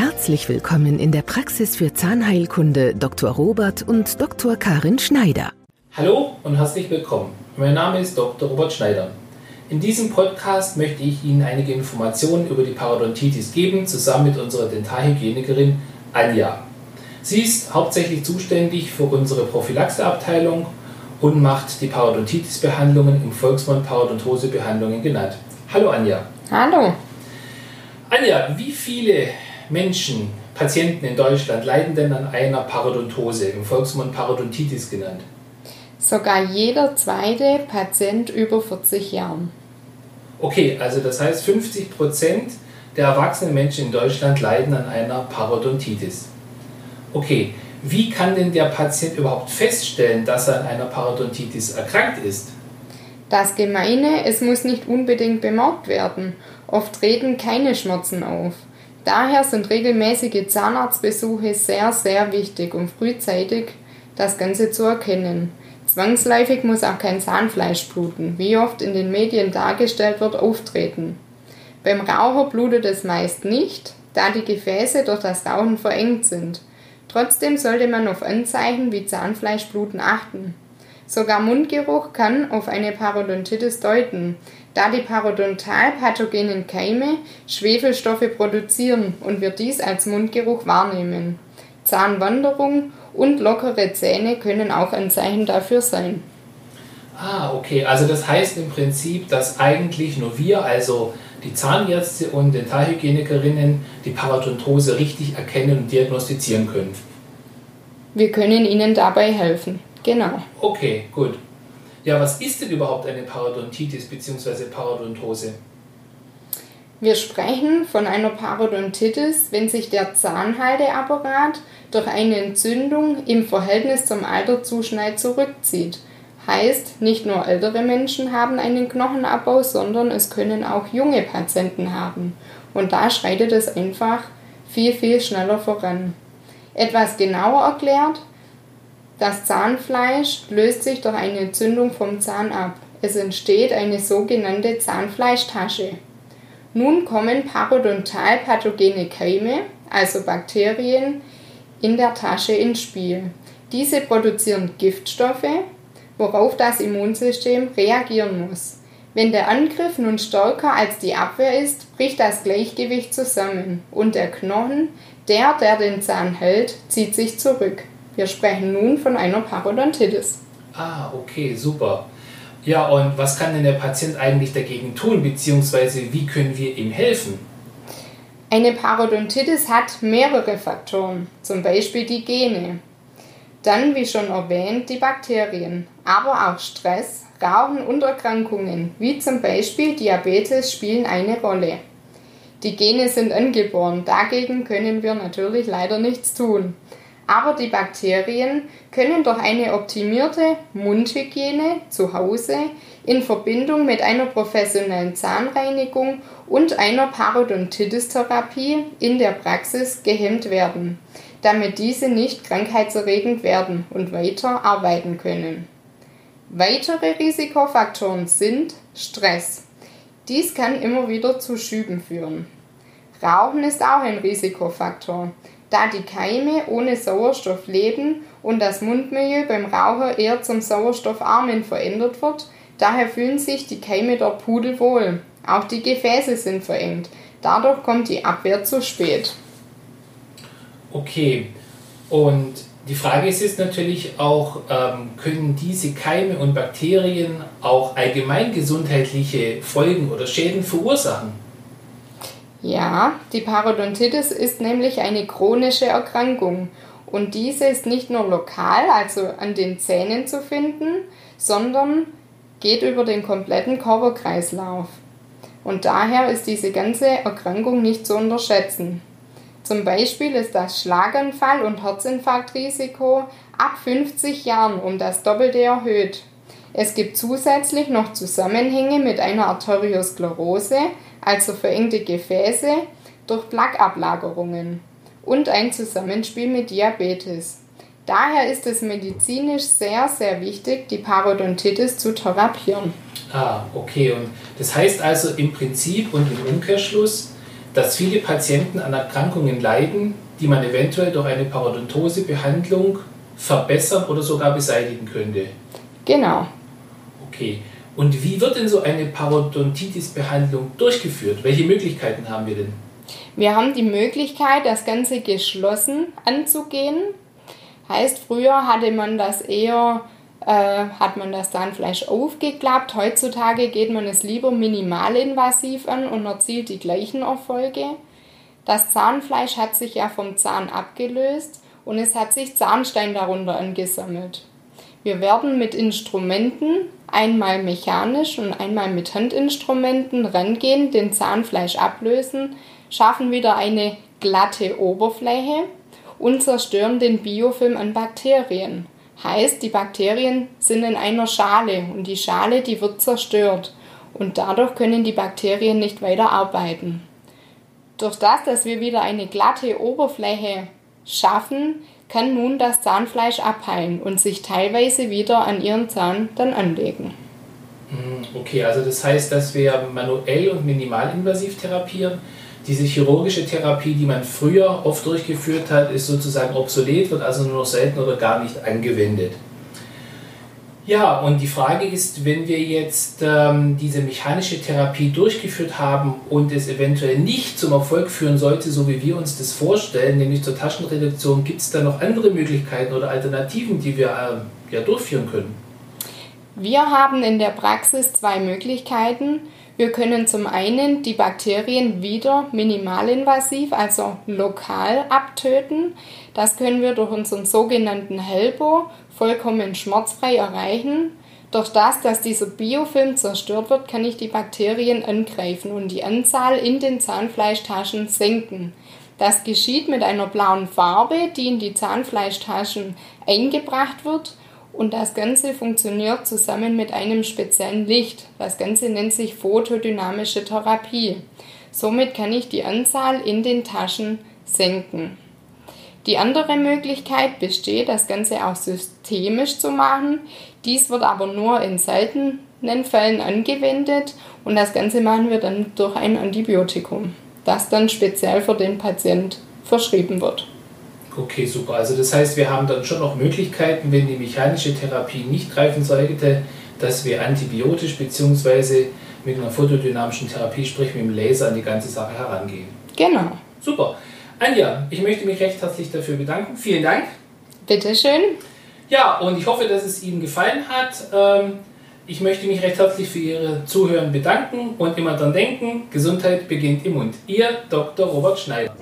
Herzlich willkommen in der Praxis für Zahnheilkunde Dr. Robert und Dr. Karin Schneider. Hallo und herzlich willkommen. Mein Name ist Dr. Robert Schneider. In diesem Podcast möchte ich Ihnen einige Informationen über die Parodontitis geben, zusammen mit unserer Dentalhygienikerin Anja. Sie ist hauptsächlich zuständig für unsere Prophylaxeabteilung und macht die Parodontitis-Behandlungen im Volksmund Parodontose-Behandlungen genannt. Hallo Anja. Hallo. Anja, wie viele Menschen, Patienten in Deutschland leiden denn an einer Parodontose, im Volksmund Parodontitis genannt? Sogar jeder zweite Patient über 40 Jahren. Okay, also das heißt 50 Prozent der erwachsenen Menschen in Deutschland leiden an einer Parodontitis. Okay, wie kann denn der Patient überhaupt feststellen, dass er an einer Parodontitis erkrankt ist? Das Gemeine, es muss nicht unbedingt bemerkt werden. Oft treten keine Schmerzen auf. Daher sind regelmäßige Zahnarztbesuche sehr, sehr wichtig, um frühzeitig das Ganze zu erkennen. Zwangsläufig muss auch kein Zahnfleisch bluten, wie oft in den Medien dargestellt wird, auftreten. Beim Raucher blutet es meist nicht, da die Gefäße durch das Rauchen verengt sind. Trotzdem sollte man auf Anzeichen wie Zahnfleischbluten achten. Sogar Mundgeruch kann auf eine Parodontitis deuten, da die parodontal pathogenen Keime Schwefelstoffe produzieren und wir dies als Mundgeruch wahrnehmen. Zahnwanderung und lockere Zähne können auch ein Zeichen dafür sein. Ah, okay. Also das heißt im Prinzip, dass eigentlich nur wir, also die Zahnärzte und Dentalhygienikerinnen, die Parodontose richtig erkennen und diagnostizieren können. Wir können Ihnen dabei helfen. Genau. Okay, gut. Ja, was ist denn überhaupt eine Parodontitis bzw. Parodontose? Wir sprechen von einer Parodontitis, wenn sich der Zahnhalteapparat durch eine Entzündung im Verhältnis zum Alter zu schnell zurückzieht. Heißt, nicht nur ältere Menschen haben einen Knochenabbau, sondern es können auch junge Patienten haben. Und da schreitet es einfach viel, viel schneller voran. Etwas genauer erklärt, das Zahnfleisch löst sich durch eine Entzündung vom Zahn ab. Es entsteht eine sogenannte Zahnfleischtasche. Nun kommen parodontal pathogene Keime, also Bakterien, in der Tasche ins Spiel. Diese produzieren Giftstoffe, worauf das Immunsystem reagieren muss. Wenn der Angriff nun stärker als die Abwehr ist, bricht das Gleichgewicht zusammen und der Knochen, der, der den Zahn hält, zieht sich zurück. Wir sprechen nun von einer Parodontitis. Ah, okay, super. Ja, und was kann denn der Patient eigentlich dagegen tun, beziehungsweise wie können wir ihm helfen? Eine Parodontitis hat mehrere Faktoren, zum Beispiel die Gene. Dann, wie schon erwähnt, die Bakterien, aber auch Stress, Rauchen und Erkrankungen, wie zum Beispiel Diabetes, spielen eine Rolle. Die Gene sind angeboren, dagegen können wir natürlich leider nichts tun aber die Bakterien können durch eine optimierte Mundhygiene zu Hause in Verbindung mit einer professionellen Zahnreinigung und einer Parodontitis-Therapie in der Praxis gehemmt werden, damit diese nicht krankheitserregend werden und weiter arbeiten können. Weitere Risikofaktoren sind Stress. Dies kann immer wieder zu Schüben führen. Rauchen ist auch ein Risikofaktor da die Keime ohne Sauerstoff leben und das Mundmilieu beim Raucher eher zum Sauerstoffarmen verändert wird. Daher fühlen sich die Keime dort pudelwohl. Auch die Gefäße sind verengt. Dadurch kommt die Abwehr zu spät. Okay, und die Frage ist jetzt natürlich auch, ähm, können diese Keime und Bakterien auch allgemein gesundheitliche Folgen oder Schäden verursachen? Ja, die Parodontitis ist nämlich eine chronische Erkrankung und diese ist nicht nur lokal, also an den Zähnen zu finden, sondern geht über den kompletten Körperkreislauf. Und daher ist diese ganze Erkrankung nicht zu unterschätzen. Zum Beispiel ist das Schlaganfall- und Herzinfarktrisiko ab 50 Jahren um das Doppelte erhöht. Es gibt zusätzlich noch Zusammenhänge mit einer Arteriosklerose, also verengte Gefäße durch Plaqueablagerungen und ein Zusammenspiel mit Diabetes. Daher ist es medizinisch sehr, sehr wichtig, die Parodontitis zu therapieren. Ah, okay. Und das heißt also im Prinzip und im Umkehrschluss, dass viele Patienten an Erkrankungen leiden, die man eventuell durch eine Parodontosebehandlung verbessern oder sogar beseitigen könnte. Genau. Und wie wird denn so eine Parodontitis-Behandlung durchgeführt? Welche Möglichkeiten haben wir denn? Wir haben die Möglichkeit, das Ganze geschlossen anzugehen. Heißt, früher hatte man das eher, äh, hat man das Zahnfleisch aufgeklappt. Heutzutage geht man es lieber minimalinvasiv an und erzielt die gleichen Erfolge. Das Zahnfleisch hat sich ja vom Zahn abgelöst und es hat sich Zahnstein darunter angesammelt. Wir werden mit Instrumenten, einmal mechanisch und einmal mit Handinstrumenten, rangehen, den Zahnfleisch ablösen, schaffen wieder eine glatte Oberfläche und zerstören den Biofilm an Bakterien. Heißt, die Bakterien sind in einer Schale und die Schale, die wird zerstört und dadurch können die Bakterien nicht weiter arbeiten. Durch das, dass wir wieder eine glatte Oberfläche schaffen, kann nun das Zahnfleisch abheilen und sich teilweise wieder an ihren Zahn dann anlegen. Hm, okay, also das heißt, dass wir manuell und minimalinvasiv therapieren. Diese chirurgische Therapie, die man früher oft durchgeführt hat, ist sozusagen obsolet, wird also nur noch selten oder gar nicht angewendet. Ja, und die Frage ist, wenn wir jetzt ähm, diese mechanische Therapie durchgeführt haben und es eventuell nicht zum Erfolg führen sollte, so wie wir uns das vorstellen, nämlich zur Taschenreduktion, gibt es da noch andere Möglichkeiten oder Alternativen, die wir äh, ja durchführen können? Wir haben in der Praxis zwei Möglichkeiten. Wir können zum einen die Bakterien wieder minimalinvasiv, also lokal abtöten. Das können wir durch unseren sogenannten Helbo vollkommen schmerzfrei erreichen. Durch das, dass dieser Biofilm zerstört wird, kann ich die Bakterien angreifen und die Anzahl in den Zahnfleischtaschen senken. Das geschieht mit einer blauen Farbe, die in die Zahnfleischtaschen eingebracht wird und das Ganze funktioniert zusammen mit einem speziellen Licht. Das Ganze nennt sich photodynamische Therapie. Somit kann ich die Anzahl in den Taschen senken. Die andere Möglichkeit besteht, das Ganze auch systemisch zu machen. Dies wird aber nur in seltenen Fällen angewendet und das Ganze machen wir dann durch ein Antibiotikum, das dann speziell für den Patient verschrieben wird. Okay, super. Also das heißt, wir haben dann schon noch Möglichkeiten, wenn die mechanische Therapie nicht greifen sollte, dass wir antibiotisch bzw. mit einer photodynamischen Therapie, sprich mit dem Laser, an die ganze Sache herangehen. Genau. Super. Anja, ich möchte mich recht herzlich dafür bedanken. Vielen Dank. Bitteschön. Ja, und ich hoffe, dass es Ihnen gefallen hat. Ähm, ich möchte mich recht herzlich für Ihre Zuhören bedanken und immer daran denken, Gesundheit beginnt im Mund. Ihr Dr. Robert Schneider.